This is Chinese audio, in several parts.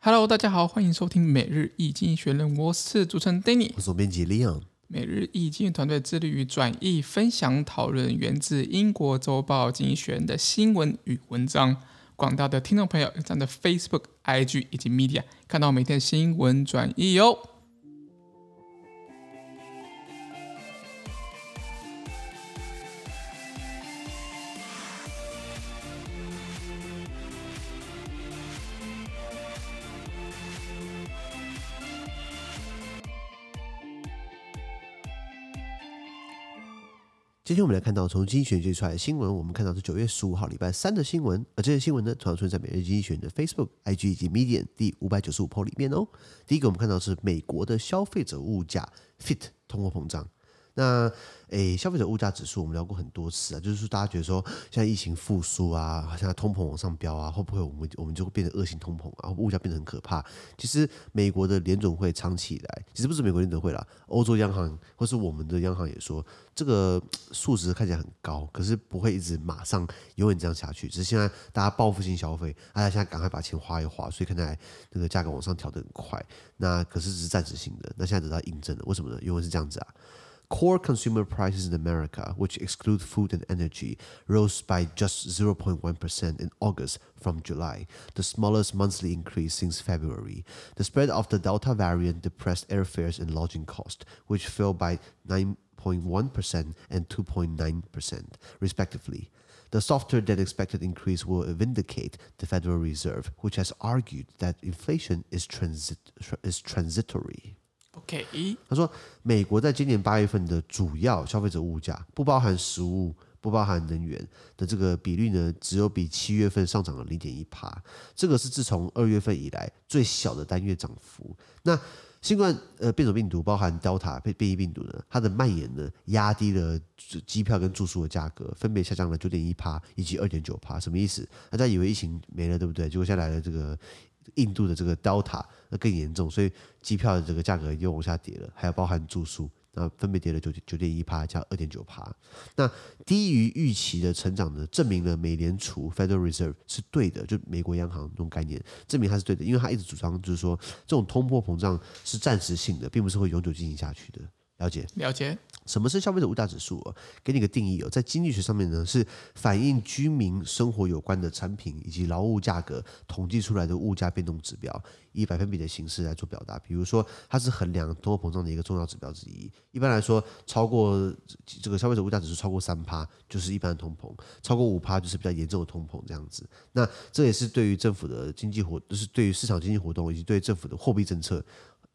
Hello，大家好，欢迎收听每日易经济学人，我是主持人 Danny，我是总编辑 Leon。每日易经济团队致力于转译、分享、讨论源自英国周报《经济学人》的新闻与文章。广大的听众朋友，在的 Facebook、IG 以及 Media 看到每天新闻转译哟。今天我们来看到从经济学界出来的新闻，我们看到是九月十五号礼拜三的新闻，而这些新闻呢，同样出现在每日经济学的 Facebook、IG 以及 Medium 第五百九十五 po 里面哦。第一个我们看到是美国的消费者物价 FIT 通货膨胀。那诶，消费者物价指数我们聊过很多次啊，就是说大家觉得说，现在疫情复苏啊，好像通膨往上飙啊，会不会我们我们就会变成恶性通膨啊，物价变得很可怕？其实美国的联准会长期以来，其实不是美国联准会啦，欧洲央行或是我们的央行也说，这个数值看起来很高，可是不会一直马上永远这样下去。只是现在大家报复性消费，大家现在赶快把钱花一花，所以看起来那个价格往上调得很快。那可是只是暂时性的，那现在得到印证了，为什么呢？因为是这样子啊。Core consumer prices in America, which exclude food and energy, rose by just 0.1% in August from July, the smallest monthly increase since February. The spread of the Delta variant depressed airfares and lodging costs, which fell by 9.1% and 2.9%, respectively. The softer than expected increase will vindicate the Federal Reserve, which has argued that inflation is, transit is transitory. OK，他说，美国在今年八月份的主要消费者物价，不包含食物、不包含能源的这个比率呢，只有比七月份上涨了零点一趴，这个是自从二月份以来最小的单月涨幅。那新冠呃变种病毒，包含 Delta 变变异病毒呢，它的蔓延呢，压低了机票跟住宿的价格，分别下降了九点一趴以及二点九趴。什么意思？大家以为疫情没了，对不对？结果下来了这个。印度的这个 Delta 那更严重，所以机票的这个价格又往下跌了，还要包含住宿，那分别跌了九九点一趴加二点九趴。那低于预期的成长呢，证明了美联储 Federal Reserve 是对的，就美国央行这种概念，证明它是对的，因为它一直主张就是说，这种通货膨胀是暂时性的，并不是会永久进行下去的。了解，了解。什么是消费者物价指数？哦，给你个定义哦，在经济学上面呢，是反映居民生活有关的产品以及劳务价格统计出来的物价变动指标，以百分比的形式来做表达。比如说，它是衡量通货膨胀的一个重要指标之一。一般来说，超过这个消费者物价指数超过三趴，就是一般的通膨；超过五趴，就是比较严重的通膨。这样子，那这也是对于政府的经济活，就是对于市场经济活动以及对政府的货币政策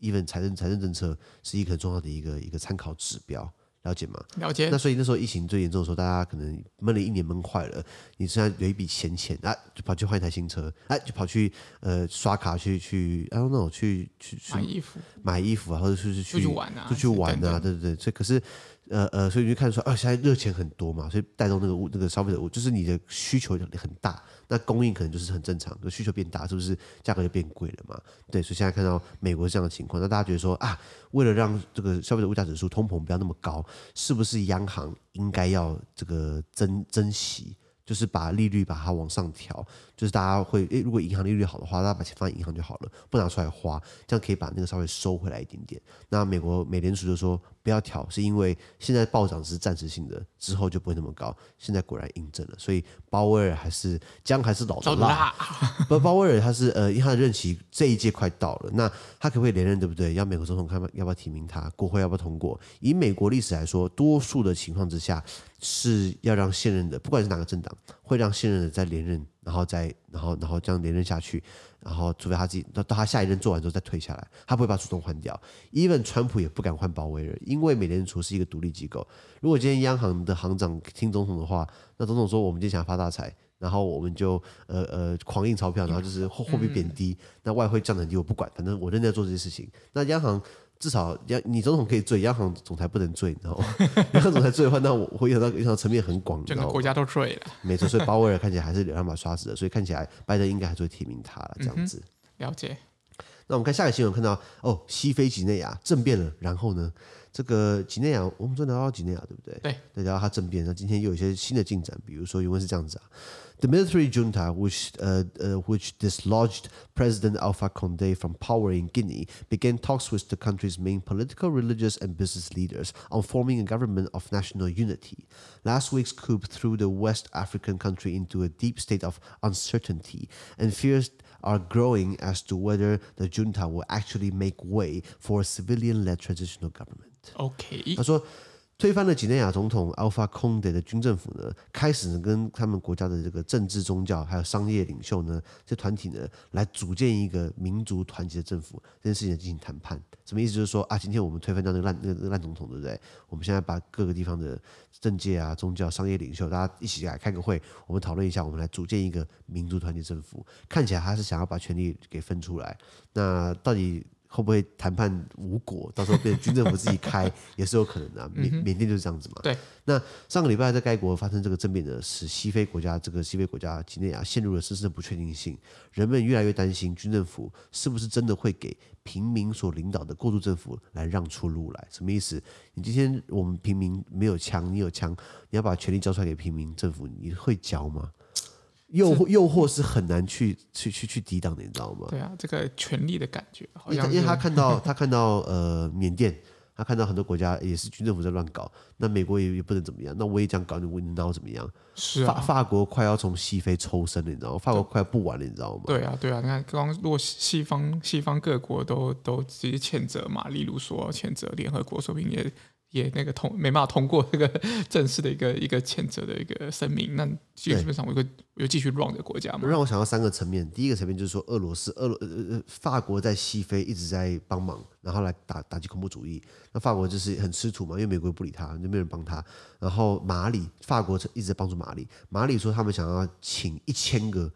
，even 财政财政政策，是一个很重要的一个一个参考指标。了解吗？了解。那所以那时候疫情最严重的时候，大家可能闷了一年闷坏了，你身上有一笔闲钱啊，就跑去换一台新车，哎、啊，就跑去呃刷卡去去，然后那种去去去买衣服买衣服啊，或者是去出去玩啊，出去玩啊，对对对。所以可是呃呃，所以你就看出来，啊，现在热钱很多嘛，所以带动那个物那个消费者物，就是你的需求很大。那供应可能就是很正常，就需求变大，是不是价格就变贵了嘛？对，所以现在看到美国这样的情况，那大家觉得说啊，为了让这个消费者物价指数通膨不要那么高，是不是央行应该要这个增增息？就是把利率把它往上调，就是大家会诶，如果银行利率好的话，大家把钱放在银行就好了，不拿出来花，这样可以把那个稍微收回来一点点。那美国美联储就说不要调，是因为现在暴涨只是暂时性的，之后就不会那么高。现在果然印证了，所以鲍威尔还是姜还是老的辣。不，鲍威尔他是呃，因为他的任期这一届快到了，那他可不可以连任，对不对？要美国总统看要不要提名他，国会要不要通过？以美国历史来说，多数的情况之下。是要让现任的，不管是哪个政党，会让现任的再连任，然后再然后然后这样连任下去，然后除非他自己到到他下一任做完之后再退下来，他不会把主动换掉。Even 川普也不敢换鲍威尔，因为美联储是一个独立机构。如果今天央行的行长听总统的话，那总统说我们今天想发大财，然后我们就呃呃狂印钞票，然后就是货货币贬低，那外汇降得很低，我不管，反正我认真做这些事情。那央行。至少央你总统可以醉，央行总裁不能醉，你知道吗？央行总裁醉的话，那我会影响到影响层面很广，整个国家都醉了。没错，所以鲍威尔看起来还是两把刷子的，所以看起来拜登应该还是会提名他了，这样子。了解。那我们看下个新闻，看到哦，西非几内亚政变了，然后呢，这个几内亚，我们昨天聊到几内亚，对不对？对，对，聊到他政变，那今天又有一些新的进展，比如说原文是这样子啊。The military junta, which, uh, uh, which dislodged President Alpha Conde from power in Guinea, began talks with the country's main political, religious, and business leaders on forming a government of national unity. Last week's coup threw the West African country into a deep state of uncertainty, and fears are growing as to whether the junta will actually make way for a civilian-led transitional government. Okay. OK，他说。推翻了几内亚总统 Alpha Conde 的军政府呢，开始呢跟他们国家的这个政治、宗教还有商业领袖呢，这团体呢来组建一个民族团结的政府，这件事情进行谈判。什么意思？就是说啊，今天我们推翻掉那个烂那个烂总统，对不对？我们现在把各个地方的政界啊、宗教、商业领袖，大家一起来开个会，我们讨论一下，我们来组建一个民族团结政府。看起来他是想要把权力给分出来，那到底？会不会谈判无果？到时候变成军政府自己开 也是有可能的、啊。缅缅甸就是这样子嘛。对。那上个礼拜在该国发生这个政变呢，使西非国家这个西非国家几内亚陷入了深深的不确定性。人们越来越担心军政府是不是真的会给平民所领导的过渡政府来让出路来？什么意思？你今天我们平民没有枪，你有枪，你要把权力交出来给平民政府，你会交吗？诱惑诱惑是很难去去去去抵挡的，你知道吗？对啊，这个权力的感觉，好像因为他看到 他看到呃缅甸，他看到很多国家也是军政府在乱搞，那美国也也不能怎么样，那我也这样搞，你我能拿我怎么样？是啊，法法国快要从西非抽身了，你知道吗？法国快要不玩了，你知道吗？对啊，对啊，你看刚刚如果西方西方各国都都直接谴责嘛，例如说谴责联合国说不定也。也那个通没办法通过这个 正式的一个一个谴责的一个声明，那基本上我一个有继续 run 的国家嘛。让我想到三个层面，第一个层面就是说俄罗斯、俄罗呃呃法国在西非一直在帮忙，然后来打打击恐怖主义。那法国就是很吃土嘛，因为美国不理他，就没有人帮他。然后马里，法国一直在帮助马里。马里说他们想要请一千个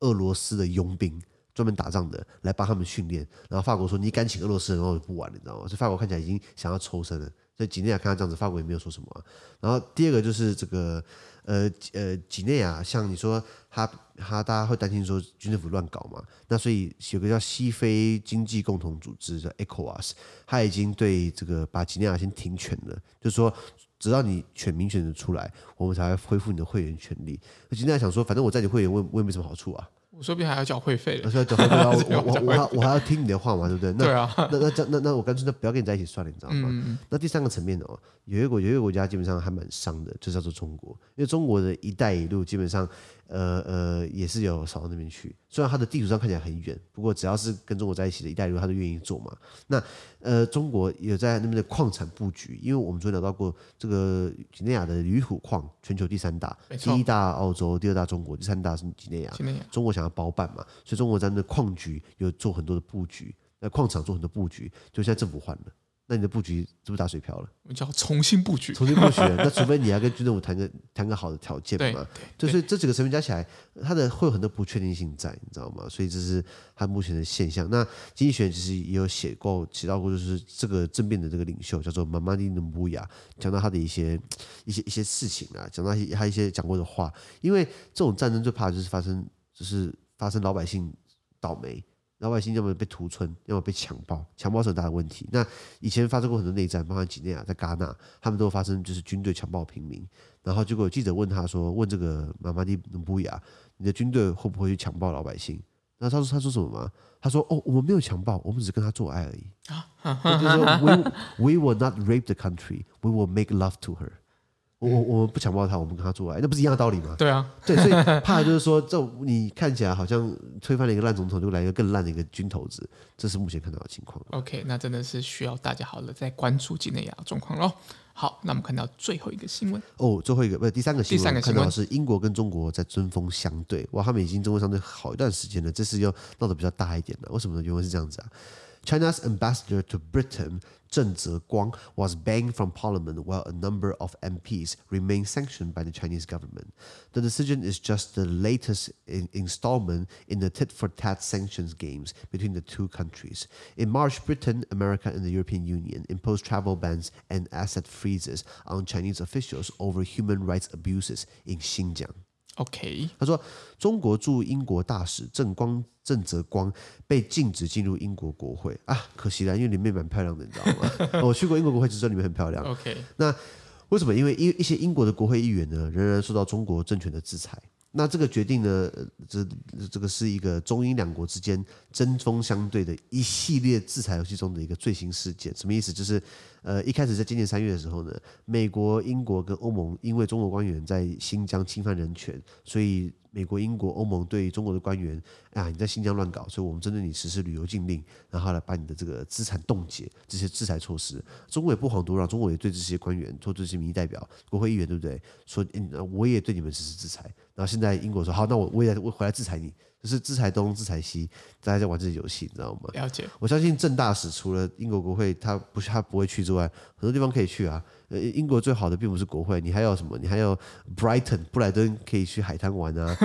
俄罗斯的佣兵，专门打仗的来帮他们训练。然后法国说你敢请俄罗斯人，我就不玩了，你知道吗？所以法国看起来已经想要抽身了。所以几内亚看他这样子，法国也没有说什么。然后第二个就是这个，呃呃，几内亚像你说他他大家会担心说军政府乱搞嘛，那所以有个叫西非经济共同组织叫 ECOWAS，他已经对这个把几内亚先停权了，就是说直到你选民选的出来，我们才会恢复你的会员权利。几内亚想说，反正我在你会员，我我也没什么好处啊。我说不定还要缴 会费，我说缴会费啊！我我我还我还要听你的话嘛，对不对？那对啊，那那这那那我干脆那不要跟你在一起算了，你知道吗？嗯、那第三个层面哦，有一个国有一个国家基本上还蛮伤的，就叫做中国，因为中国的一带一路基本上。呃呃，也是有扫到那边去。虽然它的地图上看起来很远，不过只要是跟中国在一起的一带一路，他都愿意做嘛。那呃，中国有在那边的矿产布局，因为我们昨天聊到过，这个几内亚的铝土矿全球第三大，第一大澳洲，第二大中国，第三大是几内亚。几内亚，中国想要包办嘛，所以中国在那矿局有做很多的布局，那矿场做很多布局，就现在政府换了。那你的布局是不是打水漂了？我们叫重新布局，重新布局。那除非你要跟军政府谈个谈个好的条件嘛？对，所以这几个成分加起来，它的会有很多不确定性在，你知道吗？所以这是它目前的现象。那经济学其实也有写过、提到过，就是这个政变的这个领袖叫做马马蒂努布亚，讲到他的一些一些一些事情啊，讲到他一些讲过的话。因为这种战争最怕的就是发生，就是发生老百姓倒霉。老百姓要么被屠村，要么被强暴，强暴是很大的问题。那以前发生过很多内战，包括几内亚在戛纳，他们都发生就是军队强暴平民。然后结果记者问他说：“问这个马马蒂努布亚，你的军队会不会去强暴老百姓？”那他说：“他说什么吗？他说：‘哦，我们没有强暴，我们只是跟他做爱而已。’就是说，we we will not rape the country, we will make love to her。”我我我们不强暴他，我们跟他做爱，那不是一样的道理吗？对啊，对，所以怕的就是说，这你看起来好像推翻了一个烂总统，就来一个更烂的一个军头子，这是目前看到的情况。OK，那真的是需要大家好了再关注几内亚状况喽。好，那我们看到最后一个新闻哦，最后一个不是第三个新闻，第三个新闻看到是英国跟中国在针锋相对，哇，他们已经针锋相对好一段时间了，这次又闹得比较大一点了。为什么呢？原文是这样子啊。China's ambassador to Britain, Zheng Zeguang, was banned from parliament while a number of MPs remain sanctioned by the Chinese government. The decision is just the latest in installment in the tit-for-tat sanctions games between the two countries. In March, Britain, America, and the European Union imposed travel bans and asset freezes on Chinese officials over human rights abuses in Xinjiang. OK，他说中国驻英国大使郑光郑泽光被禁止进入英国国会啊，可惜了，因为里面蛮漂亮的，你知道吗？我去过英国国会，就知道里面很漂亮。OK，那为什么？因为一一些英国的国会议员呢，仍然受到中国政权的制裁。那这个决定呢，这这个是一个中英两国之间针锋相对的一系列制裁游戏中的一个最新事件。什么意思？就是呃，一开始在今年三月的时候呢，美国、英国跟欧盟因为中国官员在新疆侵犯人权，所以。美国、英国、欧盟对中国的官员，啊，你在新疆乱搞，所以我们针对你实施旅游禁令，然后来把你的这个资产冻结，这些制裁措施。中国也不遑多让，中国也对这些官员，或这些民意代表、国会议员，对不对？说，嗯，我也对你们实施制裁。然后现在英国说，好，那我我也我回来制裁你，就是制裁东、制裁西，大家在玩这些游戏，你知道吗？了解。我相信郑大使除了英国国会，他不是他不会去之外，很多地方可以去啊。呃，英国最好的并不是国会，你还有什么？你还有 Brighton 布莱登可以去海滩玩啊，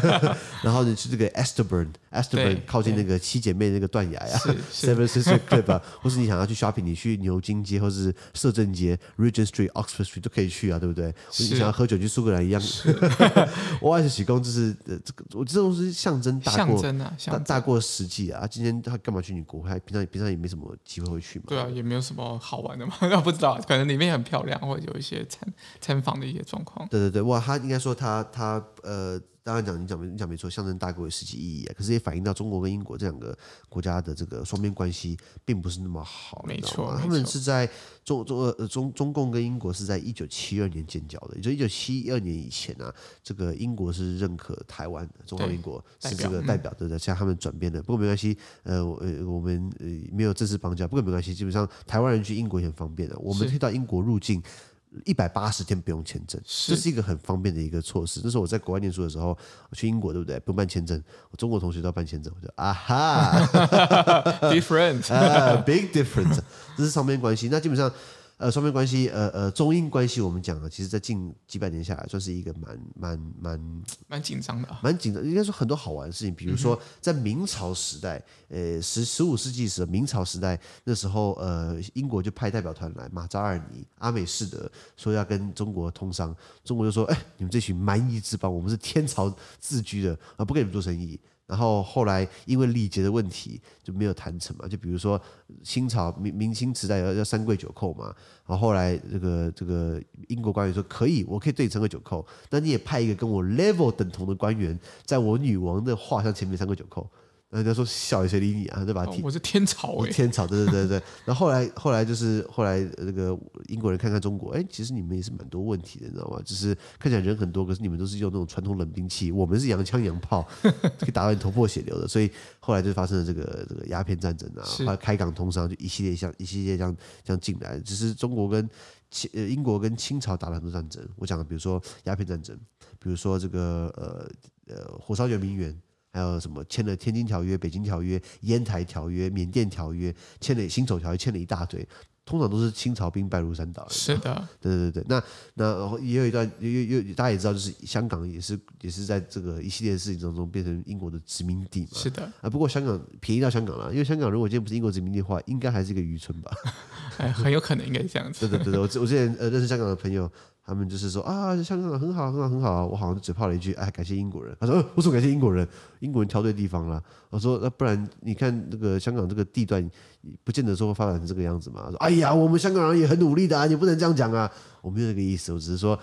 然后你去这个 Eastbourne，Eastbourne 靠近那个七姐妹那个断崖啊，Seven Sisters Cliff 啊，或是你想要去 shopping，你去牛津街或是摄政街 Regent Street、Oxford Street 都可以去啊，对不对？你想要喝酒去苏格兰一样，我爱是喜功，就是呃这个我这种是象征大过象征啊，象征大过实际啊。今天他干嘛去你国会？平常平常也没什么机会会去嘛。对啊，也没有什么好玩的嘛，那不知道，可能里面很。漂亮，或者有一些参参访的一些状况。对对对，哇，他应该说他他呃。当然讲，你讲没你讲没错，象征大国的实际意义啊。可是也反映到中国跟英国这两个国家的这个双边关系并不是那么好。没错，他们是在中中呃中中共跟英国是在一九七二年建交的，也就一九七二年以前啊，这个英国是认可台湾的，中华民国是这个代表的，像他们转变的。不过没关系，呃呃我们呃没有正式邦交，不过没关系，基本上台湾人去英国也很方便的。我们可以到英国入境。一百八十天不用签证，这是一个很方便的一个措施。那时候我在国外念书的时候，我去英国，对不对？不办签证，我中国同学都要办签证，我就啊哈，different 啊，big difference，这是双边关系。那基本上。呃，双边关系，呃呃，中英关系，我们讲了，其实，在近几百年下来，算是一个蛮蛮蛮蛮紧张的，蛮紧张。应该说很多好玩的事情，比如说在明朝时代，呃，十十五世纪时，明朝时代那时候，呃，英国就派代表团来，马扎尔尼、阿美士德，说要跟中国通商，中国就说，哎，你们这群蛮夷之邦，我们是天朝自居的，啊，不跟你们做生意。然后后来因为礼节的问题就没有谈成嘛，就比如说清朝明明清时代要要三跪九叩嘛，然后后来这个这个英国官员说可以，我可以对你三跪九叩，那你也派一个跟我 level 等同的官员，在我女王的画像前面三跪九叩。人家说小谁理你啊，对吧？哦、我是天朝哎，天朝，对对对对。然后后来后来就是后来那个英国人看看中国，哎，其实你们也是蛮多问题的，你知道吗？就是看起来人很多，可是你们都是用那种传统冷兵器，我们是洋枪洋炮，可以打到你头破血流的。所以后来就发生了这个这个鸦片战争啊，后来开港通商就一系列像一系列这样这样进来。只是中国跟清呃英国跟清朝打了很多战争，我讲的比如说鸦片战争，比如说这个呃呃火烧圆明园。还有什么签了《天津条约》《北京条约》《烟台条约》《缅甸条约》，签了《辛丑条约》，签了一大堆，通常都是清朝兵败如山倒。是的，对对对。那那也有一段，又又大家也知道，就是香港也是也是在这个一系列的事情当中变成英国的殖民地嘛。是的。啊，不过香港便宜到香港了，因为香港如果今天不是英国殖民地的话，应该还是一个渔村吧？哎，很有可能应该是这样子。对对对对，我我之前呃认识香港的朋友。他们就是说啊，香港很好，很好，很好。我好像嘴炮了一句，哎，感谢英国人。他说，我说感谢英国人，英国人挑对地方了。我说，那不然你看那个香港这个地段，不见得说会发展成这个样子嘛。他说，哎呀，我们香港人也很努力的啊，你不能这样讲啊。我没有那个意思，我只是说。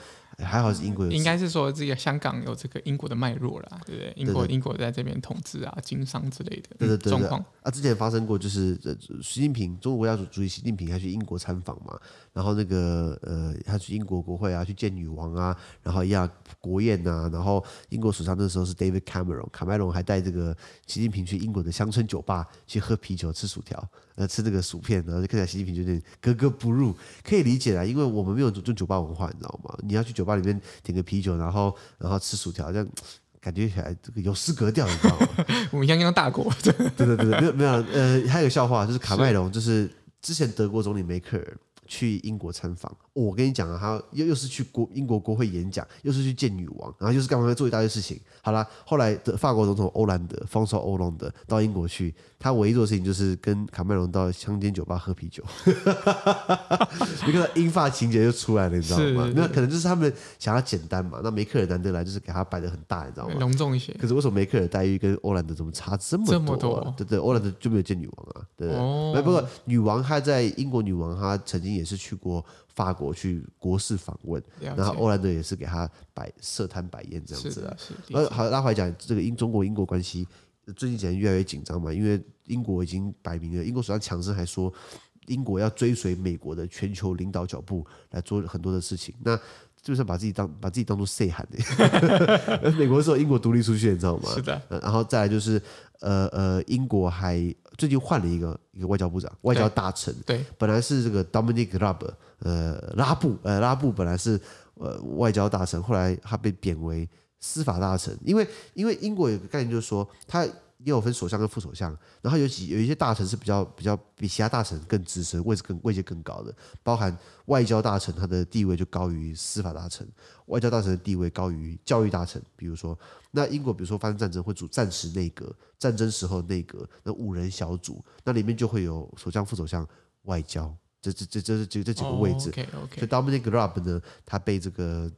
还好是英国有，应该是说这个香港有这个英国的脉络啦，对不对？英国英国在这边统治啊、经商之类的对对对状况啊。之前发生过，就是习近平中国国家主席习近平还去英国参访嘛，然后那个呃，他去英国国会啊，去见女王啊，然后一样国宴呐，然后英国首相那时候是 David Cameron，卡麦隆还带这个习近平去英国的乡村酒吧去喝啤酒、吃薯条。呃，吃这个薯片，然后就看起来习近平就有点格格不入，可以理解啦，因为我们没有这种酒吧文化，你知道吗？你要去酒吧里面点个啤酒，然后然后吃薯条，这样感觉起来这个有失格调，你知道吗？我们泱泱大国，对对对对，没有没有，呃，还有个笑话，就是卡麦隆，就是之前德国总理梅克尔去英国参访。我跟你讲啊，他又又是去国英国国会演讲，又是去见女王，然后又是干嘛要做一大堆事情。好啦，后来的法国总统欧兰德，方说欧龙德到英国去，他唯一做的事情就是跟卡麦隆到乡间酒吧喝啤酒。你看英法情节就出来了，你知道吗？那可能就是他们想要简单嘛。那梅克尔难得来，就是给他摆的很大，你知道吗？隆重一些。可是为什么梅克尔待遇跟欧兰德怎么差这么多？这么多？对对，欧兰德就没有见女王啊。对，哦、不过女王她在英国，女王她曾经也是去过法国去国事访问，然后欧兰德也是给他摆设摊摆宴这样子的。呃，好，拉回来讲这个英中国英国关系最近几年越来越紧张嘛，因为英国已经摆明了，英国首相强生还说英国要追随美国的全球领导脚步来做很多的事情，那基本上把自己当把自己当做谁喊的？美国时候英国独立出去，你知道吗？是的。然后再来就是呃呃，英国还。最近换了一个一个外交部长，外交大臣。对，本来是这个 Dominic Raab，呃，拉布，呃，拉布本来是呃外交大臣，后来他被贬为司法大臣，因为因为英国有个概念就是说他。也有分首相跟副首相，然后有几有一些大臣是比较比较比其他大臣更资深，位置更位阶更高的，包含外交大臣，他的地位就高于司法大臣，外交大臣的地位高于教育大臣。比如说，那英国比如说发生战争会组战时内阁，战争时候内阁那五人小组，那里面就会有首相、副首相、外交，这这这这这这几个位置。Oh. 所以 Dominic Raab 呢，他被这个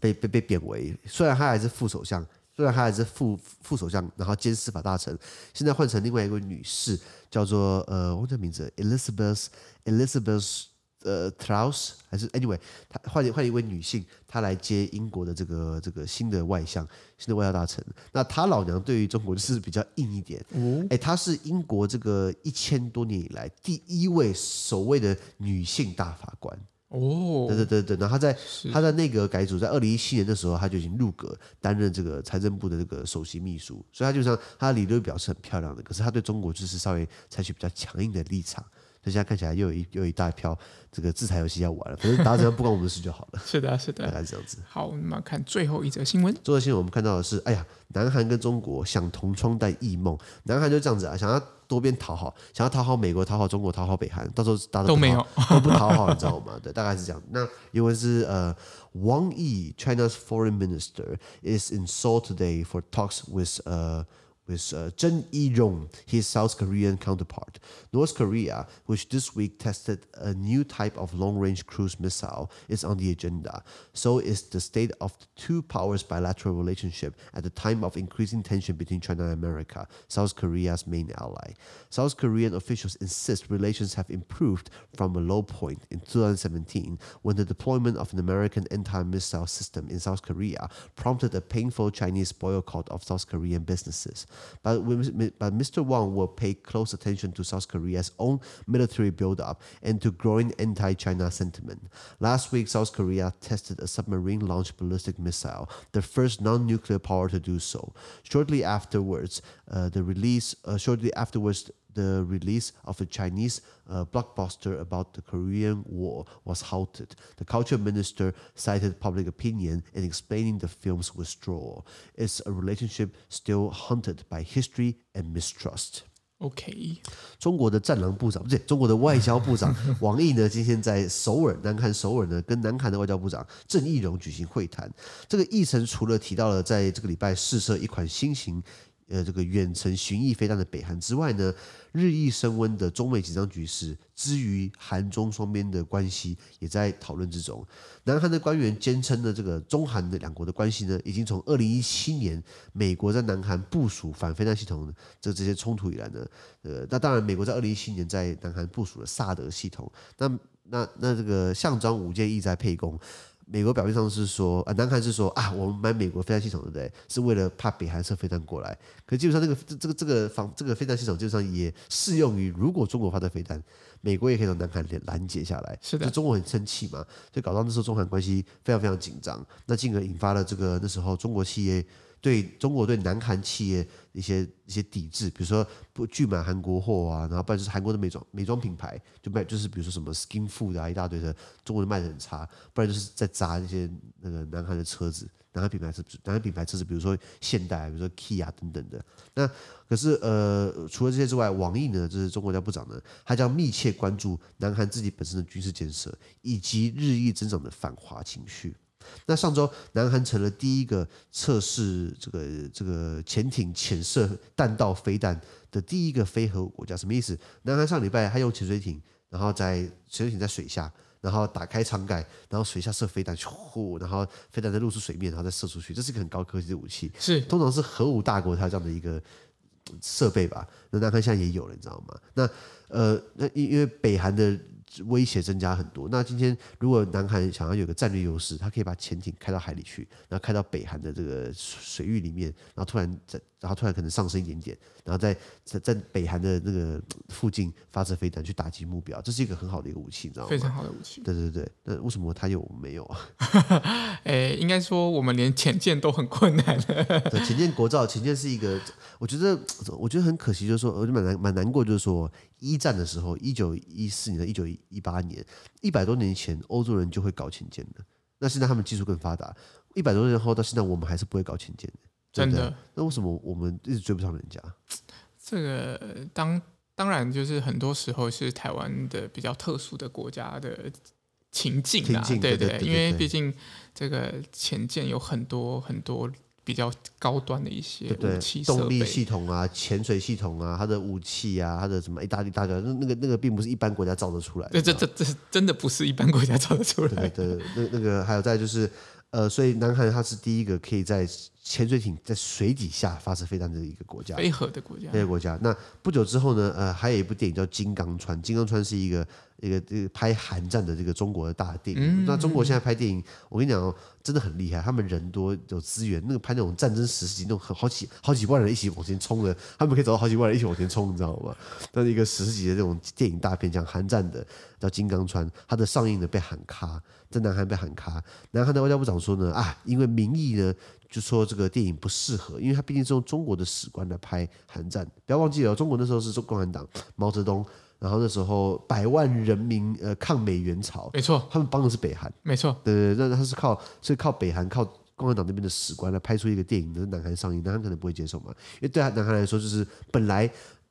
被被被贬为，虽然他还是副首相。虽然他还是副副首相，然后兼司法大臣，现在换成另外一位女士，叫做呃，我忘记名字，Elizabeth Elizabeth 呃 Truss 还是 Anyway，他换换一位女性，她来接英国的这个这个新的外相，新的外交大臣。那她老娘对于中国就是比较硬一点，哎、嗯，她是英国这个一千多年以来第一位所谓的女性大法官。哦，对对对对，然后他在他在内阁改组，在二零一七年的时候，他就已经入阁担任这个财政部的这个首席秘书，所以他就像他的理论表是很漂亮的，可是他对中国就是稍微采取比较强硬的立场。所以现在看起来又有一又有一大票这个制裁游戏要玩了，反正打怎样不关我们的事就好了。是的，是的，大概是这样子。好，我们看最后一则新闻。最后新闻我们看到的是，哎呀，南韩跟中国想同窗但异梦，南韩就这样子啊，想要多边讨好，想要讨好美国，讨好中国，讨好北韩，到时候大家都，都没有都不讨好，你知道吗？对，大概是这样。那因为是呃，Wang Yi China's foreign minister is in Seoul today for talks with 呃。With uh, Zheng Yirong, his South Korean counterpart. North Korea, which this week tested a new type of long-range cruise missile, is on the agenda. So is the state of the two powers' bilateral relationship at the time of increasing tension between China and America, South Korea's main ally. South Korean officials insist relations have improved from a low point in 2017 when the deployment of an American anti-missile system in South Korea prompted a painful Chinese boycott of South Korean businesses. But, but Mr. Wang will pay close attention to South Korea's own military buildup and to growing anti-China sentiment. Last week, South Korea tested a submarine-launched ballistic missile, the first non-nuclear power to do so. Shortly afterwards, uh, the release. Uh, shortly afterwards, the release of a Chinese uh, blockbuster about the Korean War was halted. The culture minister cited public opinion in explaining the film's withdrawal. It's a relationship still haunted by history and mistrust. OK，中国的战狼部长不对，中国的外交部长王毅呢，今天在首尔，南韩首尔呢，跟南韩的外交部长郑义溶举行会谈。这个议程除了提到了在这个礼拜试射一款新型。 呃，这个远程巡弋飞弹的北韩之外呢，日益升温的中美紧张局势，之于韩中双边的关系也在讨论之中。南韩的官员坚称呢，这个中韩的两国的关系呢，已经从二零一七年美国在南韩部署反飞弹系统的这这些冲突以来呢，呃，那当然美国在二零一七年在南韩部署了萨德系统，那那那这个项庄舞剑意在沛公。美国表面上是说，啊，南韩是说啊，我们买美国飞弹系统，对不对？是为了怕北韩射飞弹过来。可是基本上，这个这这个这个防这个飞弹系统，基本上也适用于如果中国发射飞弹，美国也可以从南韩拦拦截下来。是的，就中国很生气嘛，就搞到那时候中韩关系非常非常紧张，那进而引发了这个那时候中国企业对中国对南韩企业一些一些抵制，比如说不拒买韩国货啊，然后不然就是韩国的美妆美妆品牌就卖就是比如说什么 Skin Food 啊一大堆的，中国的卖的很差，不然就是在砸一些那个南韩的车子，南韩品牌车，南韩品牌车子，比如说现代，比如说 Kia 等等的。那可是呃，除了这些之外，网易呢，就是中国外交部长呢，他将密切关注南韩自己本身的军事建设以及日益增长的反华情绪。那上周，南韩成了第一个测试这个这个潜艇潜射弹道飞弹的第一个非核武国家。什么意思？南韩上礼拜他用潜水艇，然后在潜水艇在水下，然后打开舱盖，然后水下射飞弹，呼，然后飞弹再露出水面，然后再射出去。这是一个很高科技的武器，是通常是核武大国它这样的一个设备吧？那南韩现在也有了，你知道吗？那呃，那因因为北韩的。威胁增加很多。那今天如果南韩想要有个战略优势，他可以把潜艇开到海里去，然后开到北韩的这个水域里面，然后突然在，然后突然可能上升一点点，然后在在在北韩的那个附近发射飞弹去打击目标，这是一个很好的一个武器，你知道吗？非常好的武器。对对对。那为什么他有我们没有啊？诶，应该说我们连潜舰都很困难。对，潜舰国造，潜舰是一个，我觉得我觉得很可惜，就是说，我就蛮难蛮难过，就是说。一战的时候，一九一四年到一九一八年，一百多年前，欧洲人就会搞潜舰的。那现在他们技术更发达，一百多年后到现在，我们还是不会搞潜舰的。真的？那为什么我们一直追不上人家？这个当当然就是很多时候是台湾的比较特殊的国家的情境啊，对对，对，对，因为毕竟这个潜舰有很多很多。比较高端的一些武器对对，动力系统啊，潜水系统啊，它的武器啊，它的什么意大利大堆，那那个那个并不是一般国家造得出来的。对，这这这真的不是一般国家造得出来的。对，对，那那个还有再就是，呃，所以南韩它是第一个可以在潜水艇在水底下发射飞弹的一个国家，非核的国家。非核国家。那不久之后呢，呃，还有一部电影叫《金刚川》，《金刚川》是一个。一个这个拍韩战的这个中国的大电影，嗯、那中国现在拍电影，我跟你讲哦，真的很厉害。他们人多有资源，那个拍那种战争史诗级，那种很好几好几万人一起往前冲的，他们可以找到好几万人一起往前冲，你知道吗？但是一个史诗级的这种电影大片，讲韩战的，叫《金刚川》，它的上映呢被喊卡，在南韩被喊卡。南韩的外交部长说呢，啊，因为民意呢就说这个电影不适合，因为它毕竟是用中国的史观来拍韩战。不要忘记了，中国那时候是中共产党毛泽东。然后那时候百万人民呃抗美援朝，没错，他们帮的是北韩，没错，对对，那他是靠是靠北韩靠共产党那边的史官来拍出一个电影，那南韩上映，南韩可能不会接受嘛，因为对南韩来说，就是本来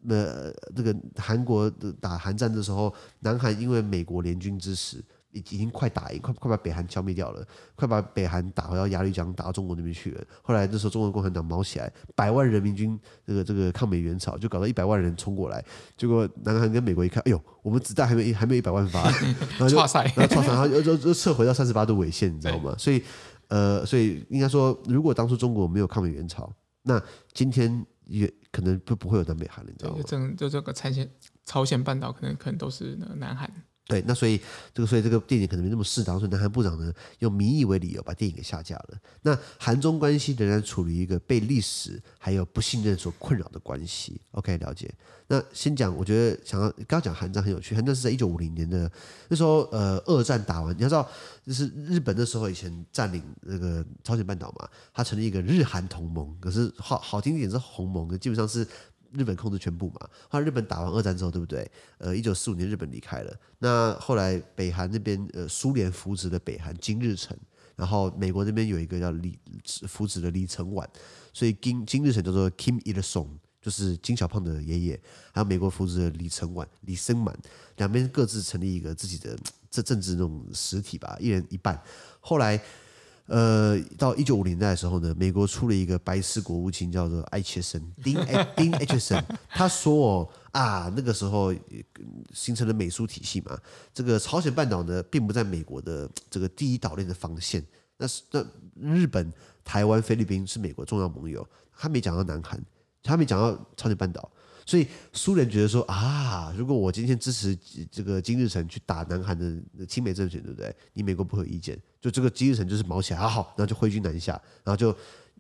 呃这个韩国打韩战的时候，南韩因为美国联军支持。已已经快打赢，快快把北韩消灭掉了，快把北韩打回到鸭绿江，打到中国那边去了。后来那时候中国共产党毛起来，百万人民军这个这个抗美援朝，就搞到一百万人冲过来。结果南韩跟美国一看，哎呦，我们子弹还没还没一百万发，然后就然后 然后又又又撤回到三十八度纬线，你知道吗？所以呃，所以应该说，如果当初中国没有抗美援朝，那今天也可能就不会有南北韩了，你知道吗？就就这个朝鲜朝鲜半岛，可能可能都是那个南韩。对，那所以这个，所以这个电影可能没那么适当，所以南韩部长呢用民意为理由把电影给下架了。那韩中关系仍然处于一个被历史还有不信任所困扰的关系。OK，了解。那先讲，我觉得想要刚刚讲韩战很有趣，韩战是在一九五零年的那时候，呃，二战打完，你要知道，就是日本那时候以前占领那个朝鲜半岛嘛，他成立一个日韩同盟，可是好好听一点是鸿盟，基本上是。日本控制全部嘛，后来日本打完二战之后，对不对？呃，一九四五年日本离开了，那后来北韩那边呃苏联扶植的北韩金日成，然后美国那边有一个叫李扶植的李承晚，所以金金日成叫做 Kim Il Sung，就是金小胖的爷爷，还有美国扶植的李承晚李生满，两边各自成立一个自己的这政治那种实体吧，一人一半，后来。呃，到一九五零代的时候呢，美国出了一个白痴国务卿，叫做艾切森丁艾 丁艾切森，他说哦啊，那个时候形成了美苏体系嘛，这个朝鲜半岛呢，并不在美国的这个第一岛链的防线，那是那日本、台湾、菲律宾是美国重要盟友，他没讲到南韩，他没讲到朝鲜半岛。所以苏联觉得说啊，如果我今天支持这个金日成去打南韩的亲美政权，对不对？你美国不会有意见？就这个金日成就是毛起来，好，然后就挥军南下，然后就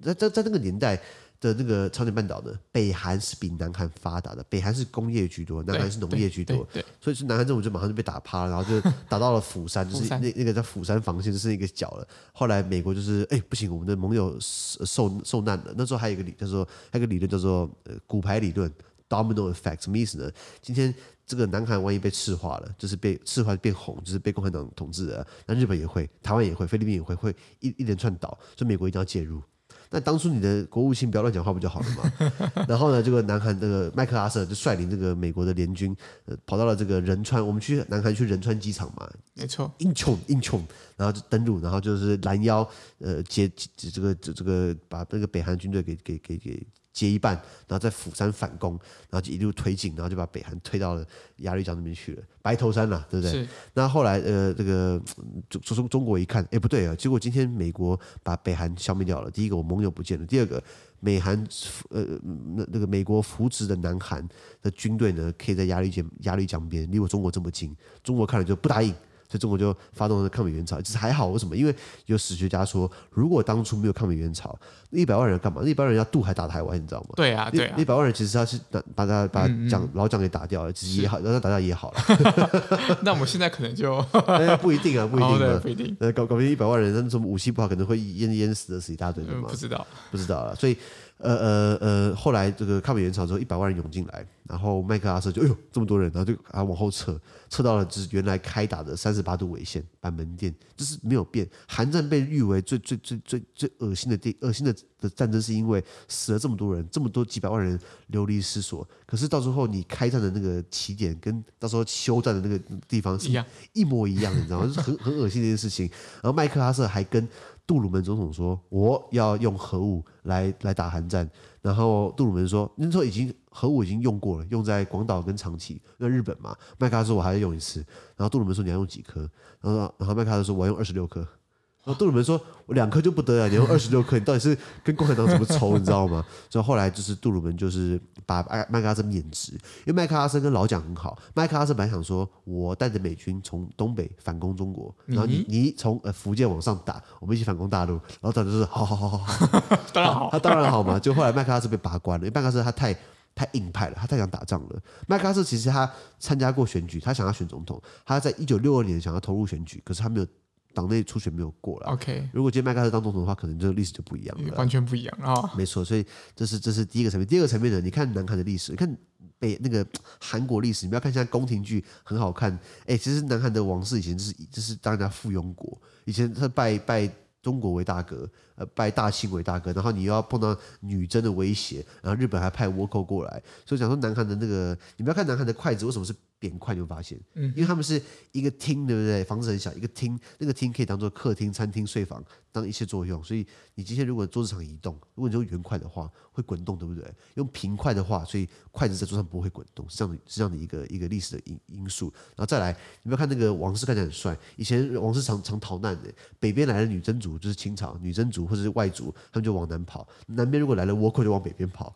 在在在那个年代，的那个朝鲜半岛呢，北韩是比南韩发达的，北韩是工业居多，南韩是农业居多，所以是南韩政府就马上就被打趴了，然后就打到了釜山，就是那那个叫釜山防线，就剩一个角了。后来美国就是哎不行，我们的盟友受受难了。那时候还有一个理叫做还有一个理论叫做呃骨牌理论 （Domino Effect），什么意思呢？今天这个南韩万一被赤化了，就是被赤化变红，就是被共产党统治了，那日本也会，台湾也会，菲律宾也会，会一一连串倒，所以美国一定要介入。那当初你的国务卿不要乱讲话不就好了吗？然后呢，这个南韩这个麦克阿瑟就率领这个美国的联军，呃，跑到了这个仁川，我们去南韩去仁川机场嘛，没错，硬冲硬冲，然后就登陆，然后就是拦腰，呃，接这个这这个把那个北韩军队给给给给。接一半，然后在釜山反攻，然后就一路推进，然后就把北韩推到了鸭绿江那边去了，白头山了，对不对？是。那后来呃，这个中中中国一看，哎，不对啊，结果今天美国把北韩消灭掉了，第一个我盟友不见了，第二个美韩呃那那个美国扶植的南韩的军队呢，可以在鸭绿江鸭绿江边，离我中国这么近，中国看了就不答应。所以中国就发动了抗美援朝，其实还好，为什么？因为有史学家说，如果当初没有抗美援朝，那一百万人干嘛？那一百万人要渡海打台湾，你知道吗？对啊，对啊。一百万人其实他是把把他把蒋老蒋给打掉了，其实也好，让他打掉也好了。那我们现在可能就不一定啊，不一定啊，不一定。呃，搞搞不定一百万人，那什么武器不好，可能会淹淹死的死一大堆的嘛。不知道，不知道了。所以。呃呃呃，后来这个抗美援朝之后，一百万人涌进来，然后麦克阿瑟就哎呦这么多人，然后就啊往后撤，撤到了就是原来开打的三十八度纬线板门店，就是没有变。韩战被誉为最最最最最恶心的地恶心的的战争，是因为死了这么多人，这么多几百万人流离失所。可是到时候你开战的那个起点跟到时候休战的那个地方是一模一样，你知道吗？就是很很恶心的一件事情。然后麦克阿瑟还跟。杜鲁门总统说：“我要用核武来来打韩战。”然后杜鲁门说：“那时候已经核武已经用过了，用在广岛跟长崎，那日本嘛。”麦克阿瑟说：“我还要用一次。”然后杜鲁门说：“你要用几颗？”然后然后麦克阿瑟说：“我要用二十六颗。”然后杜鲁门说：“我两颗就不得了，你用二十六颗，你到底是跟共产党怎么仇？你知道吗？”所以后来就是杜鲁门就是把麦麦克阿瑟免职，因为麦克阿瑟跟老蒋很好。麦克阿瑟本来想说：“我带着美军从东北反攻中国，然后你你从呃福建往上打，我们一起反攻大陆。”然后他就是：“好好好好好，当然好，他当然好嘛。”就后来麦克阿瑟被拔关了，因为麦克阿瑟他太太硬派了，他太想打仗了。麦克阿瑟其实他参加过选举，他想要选总统，他在一九六二年想要投入选举，可是他没有。党内初选没有过了。OK，如果今天麦克阿瑟当总统的话，可能这个历史就不一样了，完全不一样啊。哦、没错，所以这是这是第一个层面。第二个层面呢，你看南韩的历史，你看北那个韩国历史，你不要看现在宫廷剧很好看，哎，其实南韩的王室以前就是就是当人家附庸国，以前他拜拜中国为大哥，呃，拜大清为大哥，然后你又要碰到女真的威胁，然后日本还派倭寇过来，所以讲说南韩的那个，你不要看南韩的筷子为什么是。扁块，你会发现，因为他们是一个厅，对不对？房子很小，一个厅，那个厅可以当做客厅、餐厅、睡房，当一切作用。所以你今天如果桌子上移动，如果你用圆块的话，会滚动，对不对？用平块的话，所以筷子在桌上不会滚动，是这样的，是这样的一个一个历史的因因素。然后再来，你不要看那个王室看起来很帅，以前王室常常逃难的，北边来的女真族就是清朝女真族或者是外族，他们就往南跑；南边如果来了倭寇，就往北边跑。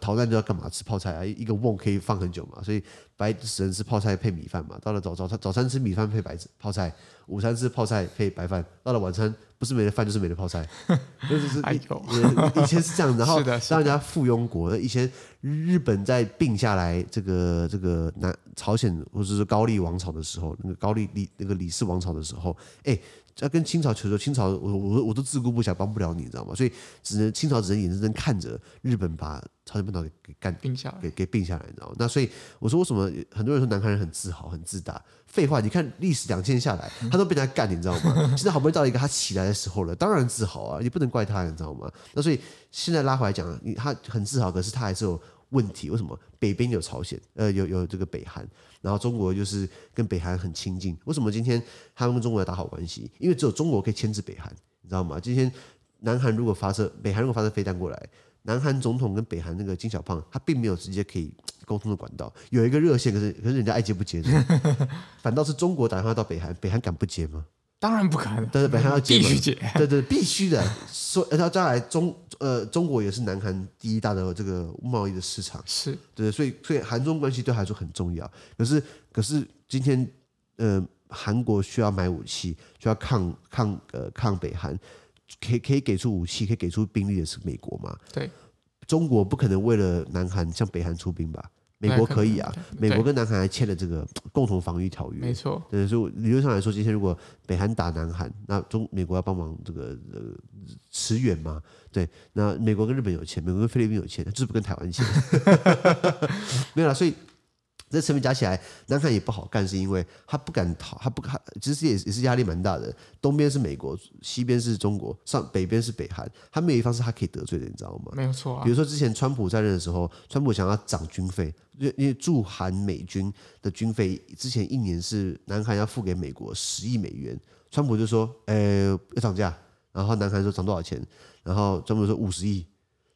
逃难就要干嘛？吃泡菜啊！一个瓮可以放很久嘛，所以白死人吃泡菜配米饭嘛。到了早早餐，早餐吃米饭配白泡菜，午餐吃泡菜配白饭。到了晚餐，不是没得饭就是没得泡菜。就是 以以前是这样，然后 让人家附庸国。以前日本在并下来这个这个南朝鲜或者是高丽王朝的时候，那个高丽李那个李氏王朝的时候，哎。要跟清朝求救，清朝我我我都自顾不暇，帮不了你，你知道吗？所以只能清朝只能眼睁睁看着日本把朝鲜半岛给给干并下来，给给并下来，你知道吗？那所以我说为什么很多人说南韩人很自豪、很自大？废话，你看历史两千年下来，他都被人家干，你知道吗？现在好不容易到一个他起来的时候了，当然自豪啊，你不能怪他，你知道吗？那所以现在拉回来讲，他很自豪，可是他还是有问题。为什么？北边有朝鲜，呃，有有这个北韩。然后中国就是跟北韩很亲近，为什么今天他们跟中国要打好关系？因为只有中国可以牵制北韩，你知道吗？今天南韩如果发射，北韩如果发射飞弹过来，南韩总统跟北韩那个金小胖，他并没有直接可以沟通的管道，有一个热线，可是可是人家爱接不接，反倒是中国打电话到北韩，北韩敢不接吗？当然不可能，但是北韩要接，必须接，对对，必须的。说，然后将来中呃中国也是南韩第一大的这个贸易的市场，是对，所以所以韩中关系对他来说很重要。可是可是今天呃韩国需要买武器，需要抗抗呃抗北韩，可以可以给出武器，可以给出兵力的是美国嘛？对，中国不可能为了南韩向北韩出兵吧？美国可以啊，美国跟南韩还签了这个 共同防御条约，没错。对，所以理论上来说，今天如果北韩打南韩，那中美国要帮忙这个呃驰援嘛？对，那美国跟日本有钱，美国跟菲律宾有钱，就是不跟台湾签，没有啦。所以。这成本加起来，南韩也不好干，是因为他不敢逃，他不敢，其实也也是压力蛮大的。东边是美国，西边是中国，上北边是北韩，他没有一方是他可以得罪的，你知道吗？没有错啊。比如说之前川普在任的时候，川普想要涨军费，因为因为驻韩美军的军费之前一年是南韩要付给美国十亿美元，川普就说，呃，要涨价，然后南韩说涨多少钱，然后川普说五十亿。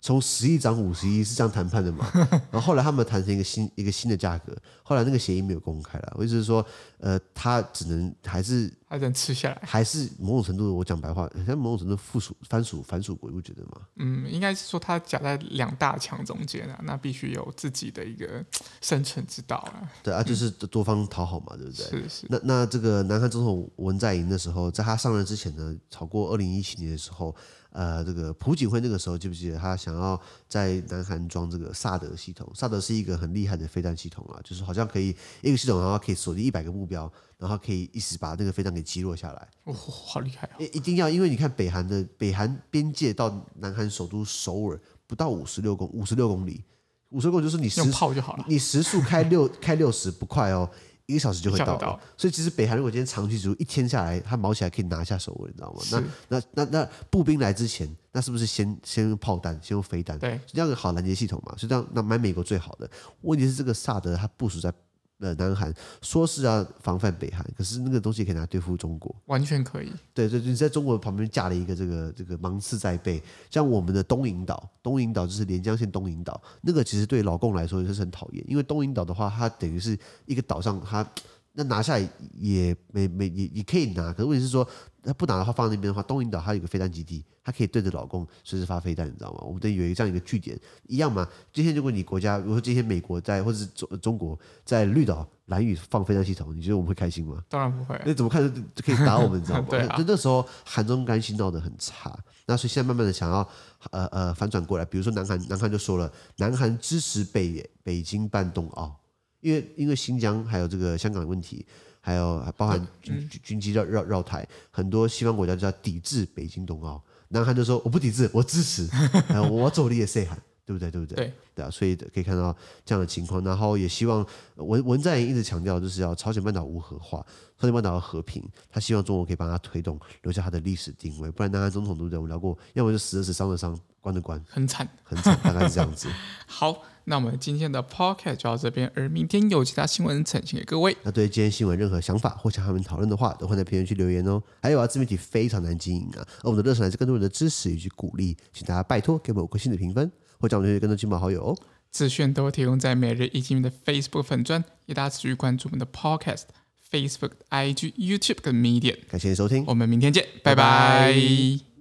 从十亿涨五十亿是这样谈判的嘛？然后后来他们谈成一个新一个新的价格，后来那个协议没有公开了。我意思是说，呃，他只能还是还能吃下来，还是某种程度，我讲白话，像某种程度附属番薯番薯国，你不觉得吗？嗯，应该是说他夹在两大强中间啊，那必须有自己的一个 生存之道啊。对啊，就是多方讨好嘛，对不对？是是。那那这个南韩总统文在寅的时候，在他上任之前呢，超过二零一七年的时候。呃，这个朴槿惠那个时候记不记得他想要在南韩装这个萨德系统？萨德是一个很厉害的飞弹系统啊，就是好像可以一个系统，然后可以锁定一百个目标，然后可以一时把那个飞弹给击落下来。哦，好厉害啊！一定要，因为你看北韩的北韩边界到南韩首都首尔不到五十六公五十六公里，五十六公里就是你时用炮就好了，你时速开六开六十不快哦。一个小时就会到，到，所以其实北韩如果今天长驱直入，一天下来，他毛起来可以拿下首尔，你知道吗？那那那那步兵来之前，那是不是先先用炮弹，先用飞弹？对，这样个好拦截系统嘛，所以这样那买美国最好的。问题是这个萨德它部署在。呃，南韩说是要防范北韩，可是那个东西可以拿来对付中国，完全可以。对，对你在中国旁边架了一个这个这个芒刺在背，像我们的东引岛，东引岛就是连江县东引岛，那个其实对老共来说也是很讨厌，因为东引岛的话，它等于是一个岛上，它那拿下来也没没也也可以拿，可是问题是说。他不拿的话，放在那边的话，东引岛它有个飞弹基地，它可以对着老公随时发飞弹，你知道吗？我们等于有一个这样一个据点，一样嘛。今天如果你国家，如果说今天美国在，或者是中中国在绿岛、蓝屿放飞弹系统，你觉得我们会开心吗？当然不会。那怎么看就可以打我们，你知道吗？对啊。就那时候韩中关系闹得很差，那所以现在慢慢的想要呃呃反转过来，比如说南韩，南韩就说了，南韩支持北北京办冬奥，因为因为新疆还有这个香港的问题。还有还包含军军机绕绕绕台，很多西方国家就要抵制北京冬奥，南韩就说我不抵制，我支持，我要做你的 say 喊，对不对？对不对？对对啊，所以可以看到这样的情况，然后也希望文文在寅一直强调就是要朝鲜半岛无核化，朝鲜半岛要和平，他希望中国可以帮他推动，留下他的历史定位，不然南韩总统对不对？我聊过，要么就死的死，伤的伤，关的关，很惨很惨，大概是这样子。好。那我们今天的 podcast 就到这边，而明天有其他新闻呈现给各位。那对今天新闻任何想法或想和我们讨论的话，都会在评论区留言哦。还有啊，自媒体非常难经营啊，而我们的热忱来自更多人的支持以及鼓励，请大家拜托给我们五颗星的评分，或将我们推荐更多亲朋好友哦。资讯都会提供在每日一经的 Facebook 粉专，也大家持续关注我们的 podcast、Facebook、IG、YouTube 跟 Media。感谢收听，我们明天见，拜拜。拜拜。